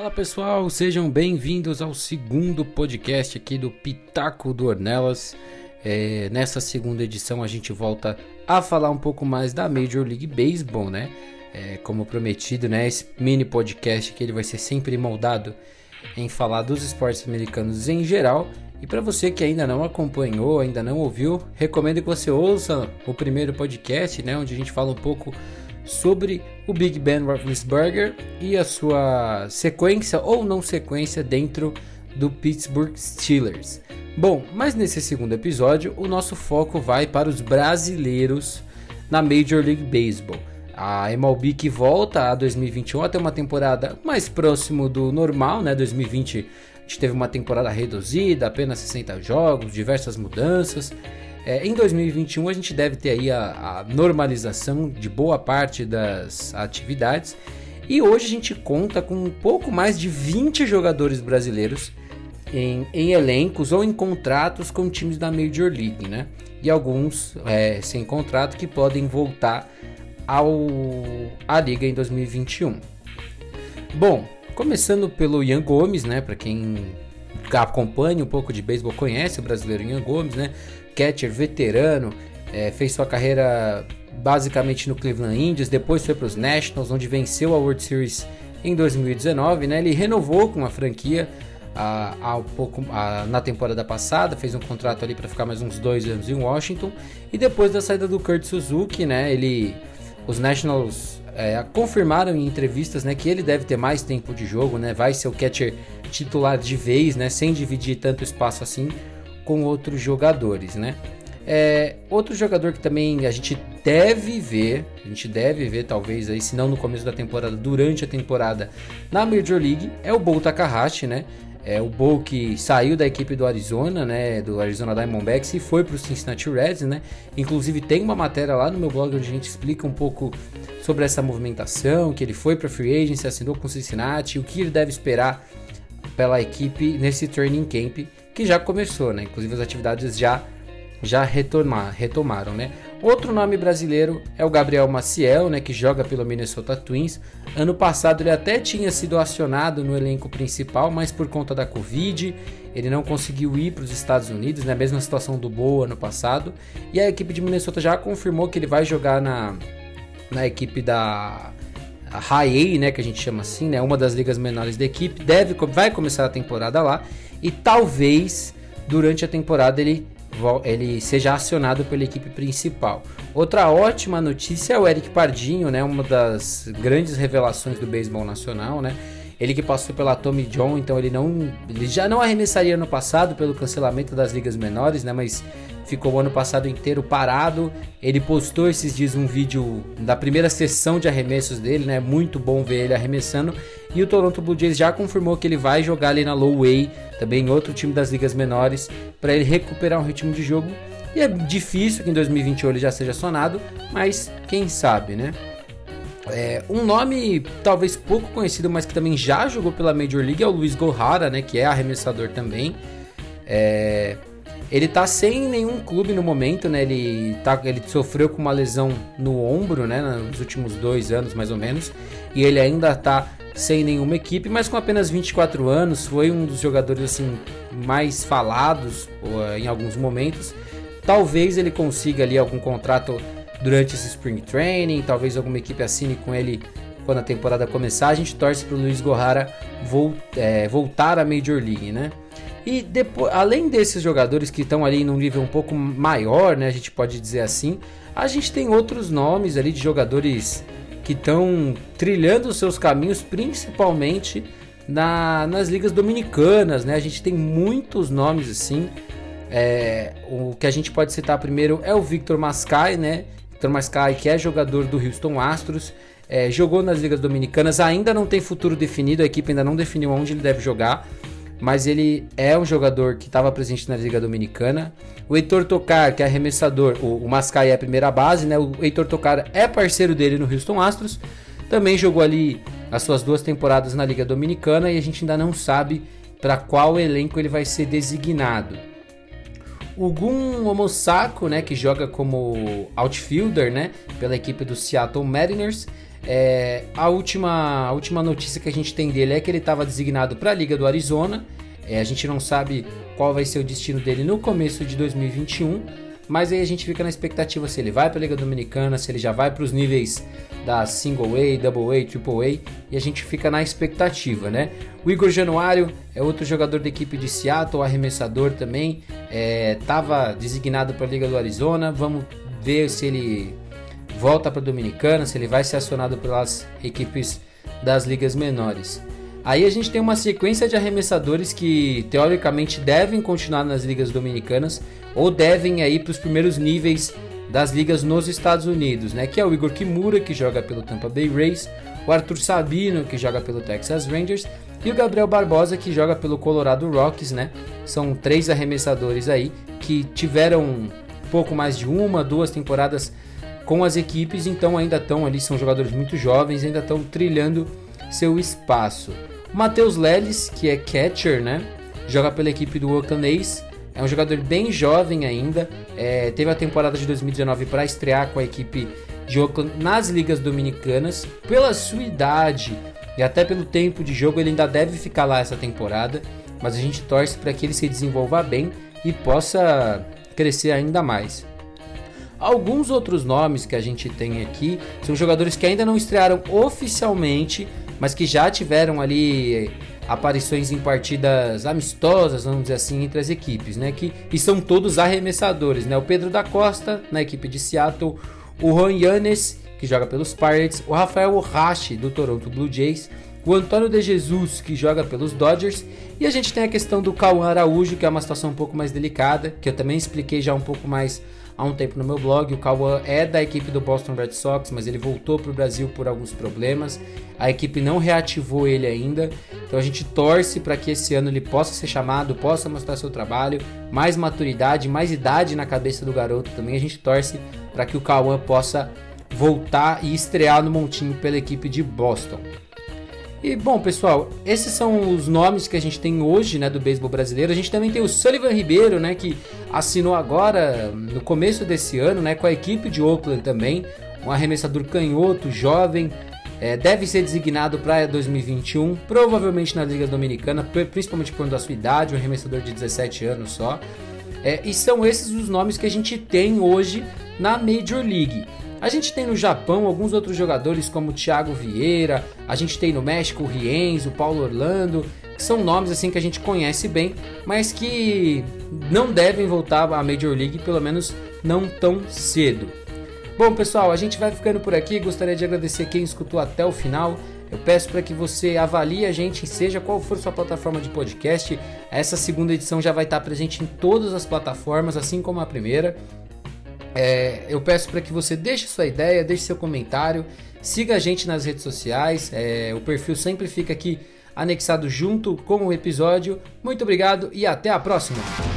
Fala pessoal, sejam bem-vindos ao segundo podcast aqui do Pitaco do Ornelas. É, nessa segunda edição a gente volta a falar um pouco mais da Major League Baseball, né? É, como prometido, né? Esse mini podcast que ele vai ser sempre moldado em falar dos esportes americanos em geral. E para você que ainda não acompanhou, ainda não ouviu, recomendo que você ouça o primeiro podcast, né? Onde a gente fala um pouco sobre o Big Ben Roethlisberger e a sua sequência ou não sequência dentro do Pittsburgh Steelers. Bom, mas nesse segundo episódio o nosso foco vai para os brasileiros na Major League Baseball. A MLB que volta a 2021 até uma temporada mais próximo do normal, né? 2020 a gente teve uma temporada reduzida, apenas 60 jogos, diversas mudanças. É, em 2021 a gente deve ter aí a, a, normalização de boa parte das atividades e hoje a gente conta com um pouco mais de 20 jogadores brasileiros em, em elencos ou em contratos com times da Major League, né? E alguns é, sem contrato que podem voltar ao à liga em 2021. Bom, começando pelo Ian Gomes, né? Para quem acompanha um pouco de beisebol conhece o brasileiro Ian Gomes, né? catcher veterano, é, fez sua carreira basicamente no Cleveland Indians, depois foi para os Nationals, onde venceu a World Series em 2019. Né? Ele renovou com a franquia a, a, pouco, a, na temporada passada, fez um contrato ali para ficar mais uns dois anos em Washington. E depois da saída do Kurt Suzuki, né, ele, os Nationals é, confirmaram em entrevistas né, que ele deve ter mais tempo de jogo, né, vai ser o catcher titular de vez, né, sem dividir tanto espaço assim com outros jogadores, né? É, outro jogador que também a gente deve ver, a gente deve ver talvez aí, se não no começo da temporada, durante a temporada na Major League, é o Bo Takahashi, né? É o Bo que saiu da equipe do Arizona, né? Do Arizona Diamondbacks e foi para o Cincinnati Reds, né? Inclusive tem uma matéria lá no meu blog onde a gente explica um pouco sobre essa movimentação, que ele foi para free agency, assinou com o Cincinnati, o que ele deve esperar pela equipe nesse training camp que já começou, né? Inclusive as atividades já já retomar, retomaram, né? Outro nome brasileiro é o Gabriel Maciel, né, que joga pelo Minnesota Twins. Ano passado ele até tinha sido acionado no elenco principal, mas por conta da Covid, ele não conseguiu ir para os Estados Unidos, né? Mesma situação do Boa ano passado. E a equipe de Minnesota já confirmou que ele vai jogar na, na equipe da High A, né, que a gente chama assim, né, uma das ligas menores da equipe, deve vai começar a temporada lá e talvez durante a temporada ele ele seja acionado pela equipe principal. Outra ótima notícia é o Eric Pardinho, né, uma das grandes revelações do beisebol nacional, né? Ele que passou pela Tommy John, então ele não ele já não arremessaria no passado pelo cancelamento das ligas menores, né, mas ficou o ano passado inteiro parado. Ele postou esses dias um vídeo da primeira sessão de arremessos dele, né? Muito bom ver ele arremessando. E o Toronto Blue Jays já confirmou que ele vai jogar ali na Low Way, também em outro time das ligas menores, para ele recuperar um ritmo de jogo. E é difícil que em 2021 ele já seja sonado, mas quem sabe, né? É, um nome talvez pouco conhecido, mas que também já jogou pela Major League é o Luiz Gohara, né? Que é arremessador também. É, ele tá sem nenhum clube no momento, né? Ele, tá, ele sofreu com uma lesão no ombro, né? Nos últimos dois anos, mais ou menos. E ele ainda tá sem nenhuma equipe, mas com apenas 24 anos. Foi um dos jogadores, assim, mais falados em alguns momentos. Talvez ele consiga ali algum contrato durante esse Spring Training. Talvez alguma equipe assine com ele quando a temporada começar. A gente torce pro Luiz Gohara é, voltar à Major League, né? E depois, além desses jogadores que estão ali num nível um pouco maior, né, a gente pode dizer assim, a gente tem outros nomes ali de jogadores que estão trilhando os seus caminhos, principalmente na, nas ligas dominicanas, né? A gente tem muitos nomes assim. É, o que a gente pode citar primeiro é o Victor Mascai, né? Victor Mascai, que é jogador do Houston Astros, é, jogou nas ligas dominicanas, ainda não tem futuro definido, a equipe ainda não definiu onde ele deve jogar mas ele é um jogador que estava presente na Liga Dominicana. O Heitor Tocar, que é arremessador, o, o Mascai é a primeira base, né? O Heitor Tocar é parceiro dele no Houston Astros. Também jogou ali as suas duas temporadas na Liga Dominicana e a gente ainda não sabe para qual elenco ele vai ser designado. O Gun Omosako, né, que joga como outfielder, né, pela equipe do Seattle Mariners, É, a, última, a última notícia que a gente tem dele é que ele estava designado para a Liga do Arizona. É, a gente não sabe qual vai ser o destino dele no começo de 2021, mas aí a gente fica na expectativa se ele vai para a Liga Dominicana, se ele já vai para os níveis da Single A, Double A, Triple A, e a gente fica na expectativa, né? O Igor Januário é outro jogador da equipe de Seattle, arremessador também, estava é, designado para a Liga do Arizona. Vamos ver se ele volta para a Dominicana, se ele vai ser acionado pelas equipes das ligas menores. Aí a gente tem uma sequência de arremessadores que teoricamente devem continuar nas ligas dominicanas ou devem ir para os primeiros níveis das ligas nos Estados Unidos, né? Que é o Igor Kimura, que joga pelo Tampa Bay Rays, o Arthur Sabino, que joga pelo Texas Rangers, e o Gabriel Barbosa, que joga pelo Colorado Rockies, né? São três arremessadores aí que tiveram pouco mais de uma, duas temporadas com as equipes, então ainda estão ali, são jogadores muito jovens, ainda estão trilhando seu espaço. Matheus Leles, que é catcher, né? Joga pela equipe do Oakland A's, é um jogador bem jovem ainda. É, teve a temporada de 2019 para estrear com a equipe de Oakland nas ligas dominicanas. Pela sua idade e até pelo tempo de jogo, ele ainda deve ficar lá essa temporada. Mas a gente torce para que ele se desenvolva bem e possa crescer ainda mais. Alguns outros nomes que a gente tem aqui são jogadores que ainda não estrearam oficialmente, mas que já tiveram ali aparições em partidas amistosas, vamos dizer assim, entre as equipes, né? Que, e são todos arremessadores, né? O Pedro da Costa, na equipe de Seattle, o Juan Yanes, que joga pelos Pirates, o Rafael Ohashi, do Toronto Blue Jays, o Antônio de Jesus, que joga pelos Dodgers, e a gente tem a questão do Cauã Araújo, que é uma situação um pouco mais delicada, que eu também expliquei já um pouco mais há um tempo no meu blog. O Cauã é da equipe do Boston Red Sox, mas ele voltou para o Brasil por alguns problemas. A equipe não reativou ele ainda, então a gente torce para que esse ano ele possa ser chamado, possa mostrar seu trabalho, mais maturidade, mais idade na cabeça do garoto também. A gente torce para que o Cauã possa voltar e estrear no montinho pela equipe de Boston. E bom, pessoal, esses são os nomes que a gente tem hoje, né, do beisebol brasileiro. A gente também tem o Sullivan Ribeiro, né, que assinou agora no começo desse ano, né, com a equipe de Oakland também, um arremessador canhoto, jovem, é, deve ser designado para 2021, provavelmente na Liga Dominicana, principalmente por conta da sua idade, um arremessador de 17 anos só. É, e são esses os nomes que a gente tem hoje na Major League. A gente tem no Japão alguns outros jogadores como Thiago Vieira, a gente tem no México o Rienzo, o Paulo Orlando, que são nomes assim que a gente conhece bem, mas que não devem voltar à Major League, pelo menos não tão cedo. Bom, pessoal, a gente vai ficando por aqui. Gostaria de agradecer quem escutou até o final. Eu peço para que você avalie a gente, seja qual for sua plataforma de podcast. Essa segunda edição já vai estar presente em todas as plataformas, assim como a primeira. É, eu peço para que você deixe sua ideia, deixe seu comentário, siga a gente nas redes sociais. É, o perfil sempre fica aqui anexado junto com o episódio. Muito obrigado e até a próxima!